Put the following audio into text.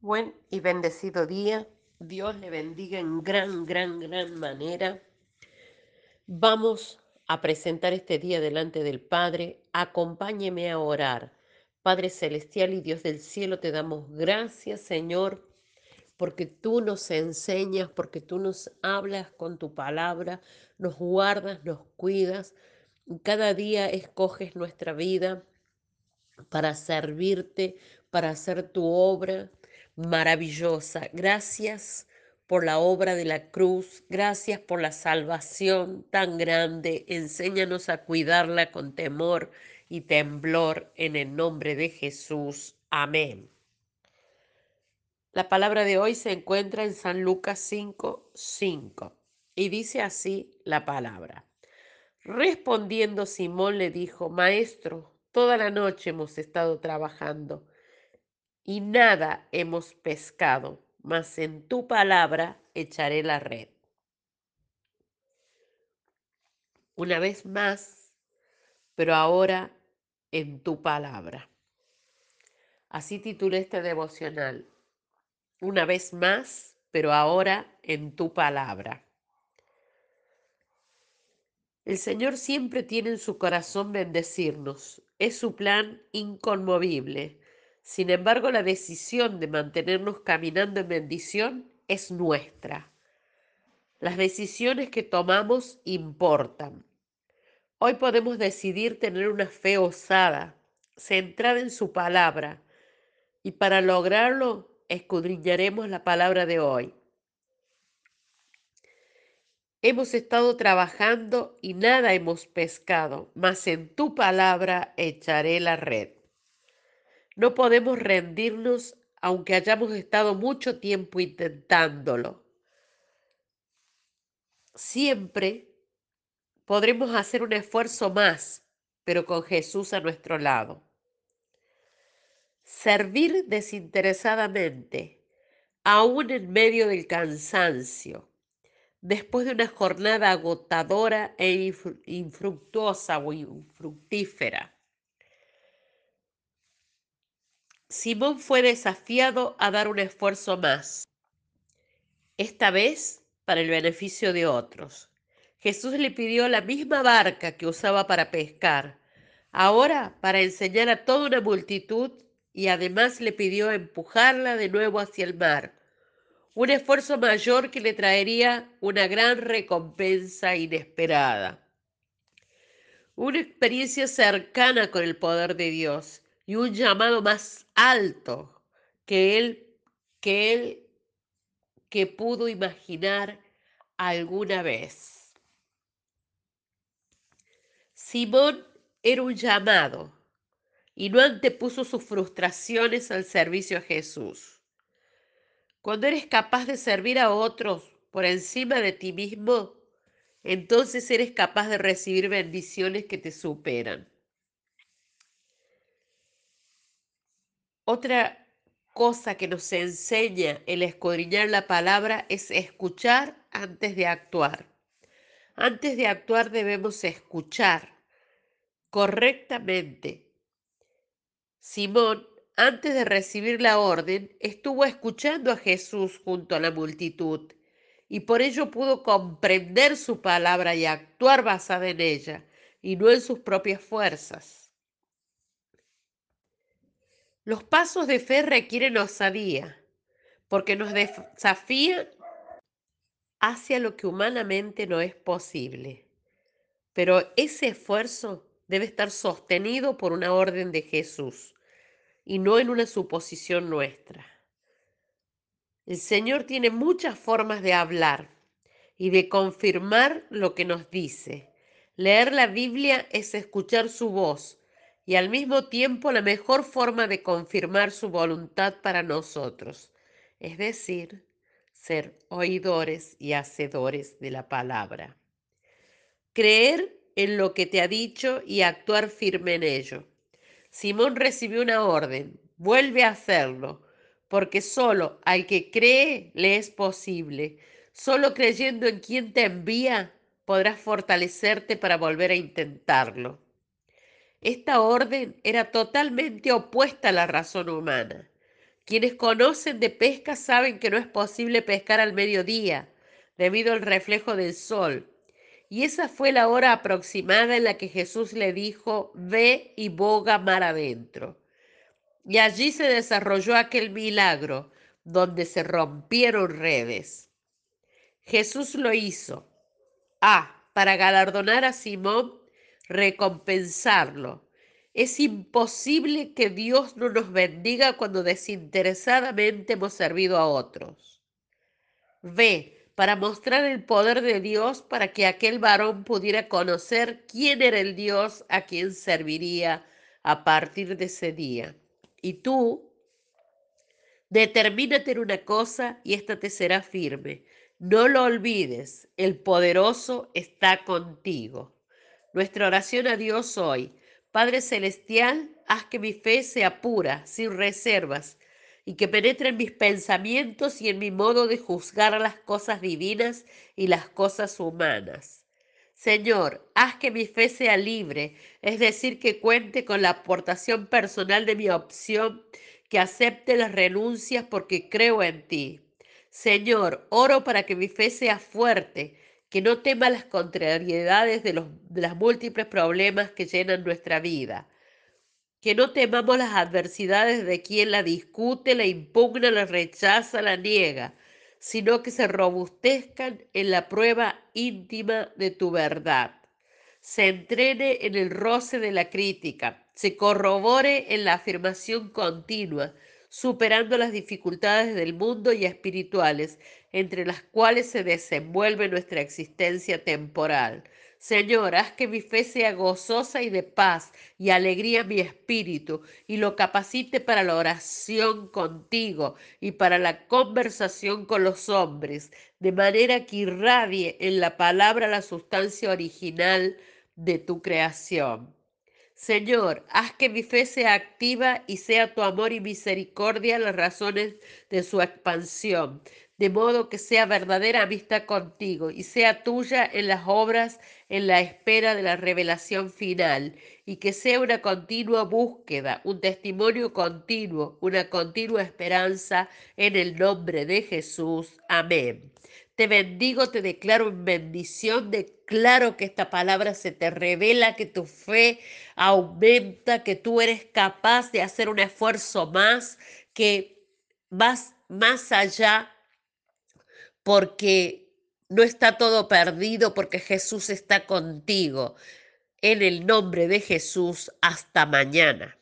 Buen y bendecido día. Dios le bendiga en gran, gran, gran manera. Vamos a presentar este día delante del Padre. Acompáñeme a orar. Padre Celestial y Dios del cielo, te damos gracias, Señor, porque tú nos enseñas, porque tú nos hablas con tu palabra, nos guardas, nos cuidas. Cada día escoges nuestra vida para servirte, para hacer tu obra maravillosa. Gracias por la obra de la cruz, gracias por la salvación tan grande. Enséñanos a cuidarla con temor y temblor en el nombre de Jesús. Amén. La palabra de hoy se encuentra en San Lucas 5, 5 y dice así la palabra. Respondiendo Simón le dijo, Maestro, toda la noche hemos estado trabajando y nada hemos pescado, mas en tu palabra echaré la red. Una vez más, pero ahora en tu palabra. Así titulé este devocional. Una vez más, pero ahora en tu palabra. El Señor siempre tiene en su corazón bendecirnos. Es su plan inconmovible sin embargo, la decisión de mantenernos caminando en bendición es nuestra. Las decisiones que tomamos importan. Hoy podemos decidir tener una fe osada, centrada en su palabra, y para lograrlo escudriñaremos la palabra de hoy. Hemos estado trabajando y nada hemos pescado, mas en tu palabra echaré la red. No podemos rendirnos aunque hayamos estado mucho tiempo intentándolo. Siempre podremos hacer un esfuerzo más, pero con Jesús a nuestro lado. Servir desinteresadamente, aún en medio del cansancio, después de una jornada agotadora e infructuosa o infructífera Simón fue desafiado a dar un esfuerzo más, esta vez para el beneficio de otros. Jesús le pidió la misma barca que usaba para pescar, ahora para enseñar a toda una multitud y además le pidió empujarla de nuevo hacia el mar, un esfuerzo mayor que le traería una gran recompensa inesperada. Una experiencia cercana con el poder de Dios y un llamado más alto que él, que él que pudo imaginar alguna vez. Simón era un llamado y no antepuso sus frustraciones al servicio a Jesús. Cuando eres capaz de servir a otros por encima de ti mismo, entonces eres capaz de recibir bendiciones que te superan. Otra cosa que nos enseña el escudriñar la palabra es escuchar antes de actuar. Antes de actuar debemos escuchar correctamente. Simón, antes de recibir la orden, estuvo escuchando a Jesús junto a la multitud y por ello pudo comprender su palabra y actuar basada en ella y no en sus propias fuerzas. Los pasos de fe requieren osadía, porque nos desafían hacia lo que humanamente no es posible. Pero ese esfuerzo debe estar sostenido por una orden de Jesús y no en una suposición nuestra. El Señor tiene muchas formas de hablar y de confirmar lo que nos dice. Leer la Biblia es escuchar su voz y al mismo tiempo la mejor forma de confirmar su voluntad para nosotros, es decir, ser oidores y hacedores de la palabra. Creer en lo que te ha dicho y actuar firme en ello. Simón recibió una orden, vuelve a hacerlo, porque solo al que cree le es posible. Solo creyendo en quien te envía podrás fortalecerte para volver a intentarlo. Esta orden era totalmente opuesta a la razón humana. Quienes conocen de pesca saben que no es posible pescar al mediodía, debido al reflejo del sol. Y esa fue la hora aproximada en la que Jesús le dijo, ve y boga mar adentro. Y allí se desarrolló aquel milagro, donde se rompieron redes. Jesús lo hizo. Ah, para galardonar a Simón, recompensarlo. Es imposible que Dios no nos bendiga cuando desinteresadamente hemos servido a otros. Ve, para mostrar el poder de Dios para que aquel varón pudiera conocer quién era el Dios a quien serviría a partir de ese día. Y tú, determínate en una cosa y ésta te será firme. No lo olvides, el poderoso está contigo. Nuestra oración a Dios hoy. Padre Celestial, haz que mi fe sea pura, sin reservas, y que penetre en mis pensamientos y en mi modo de juzgar las cosas divinas y las cosas humanas. Señor, haz que mi fe sea libre, es decir, que cuente con la aportación personal de mi opción, que acepte las renuncias porque creo en ti. Señor, oro para que mi fe sea fuerte, que no tema las contrariedades de, los, los múltiples problemas que llenan nuestra vida. Que no temamos las adversidades de quien la discute, la impugna, la rechaza, la niega, sino que se robustezcan en la prueba íntima de tu verdad. Se entrene en el roce de la crítica, se corrobore en la afirmación continua, superando las dificultades del mundo y espirituales, entre las cuales se desenvuelve nuestra existencia temporal. Señor, haz que mi fe sea gozosa y de paz y alegría mi espíritu y lo capacite para la oración contigo y para la conversación con los hombres, de manera que irradie en la palabra la sustancia original de tu creación. Señor, haz que mi fe sea activa y sea tu amor y misericordia las razones de su expansión, de modo que sea verdadera amistad contigo y sea tuya en las obras en la espera de la revelación final y que sea una continua búsqueda, un testimonio continuo, una continua esperanza en el nombre de Jesús. Amén. Te bendigo, te declaro en bendición, declaro que esta palabra se te revela, que tu fe aumenta, que tú eres capaz de hacer un esfuerzo más, que vas más allá porque no está todo perdido, porque Jesús está contigo. En el nombre de Jesús, hasta mañana.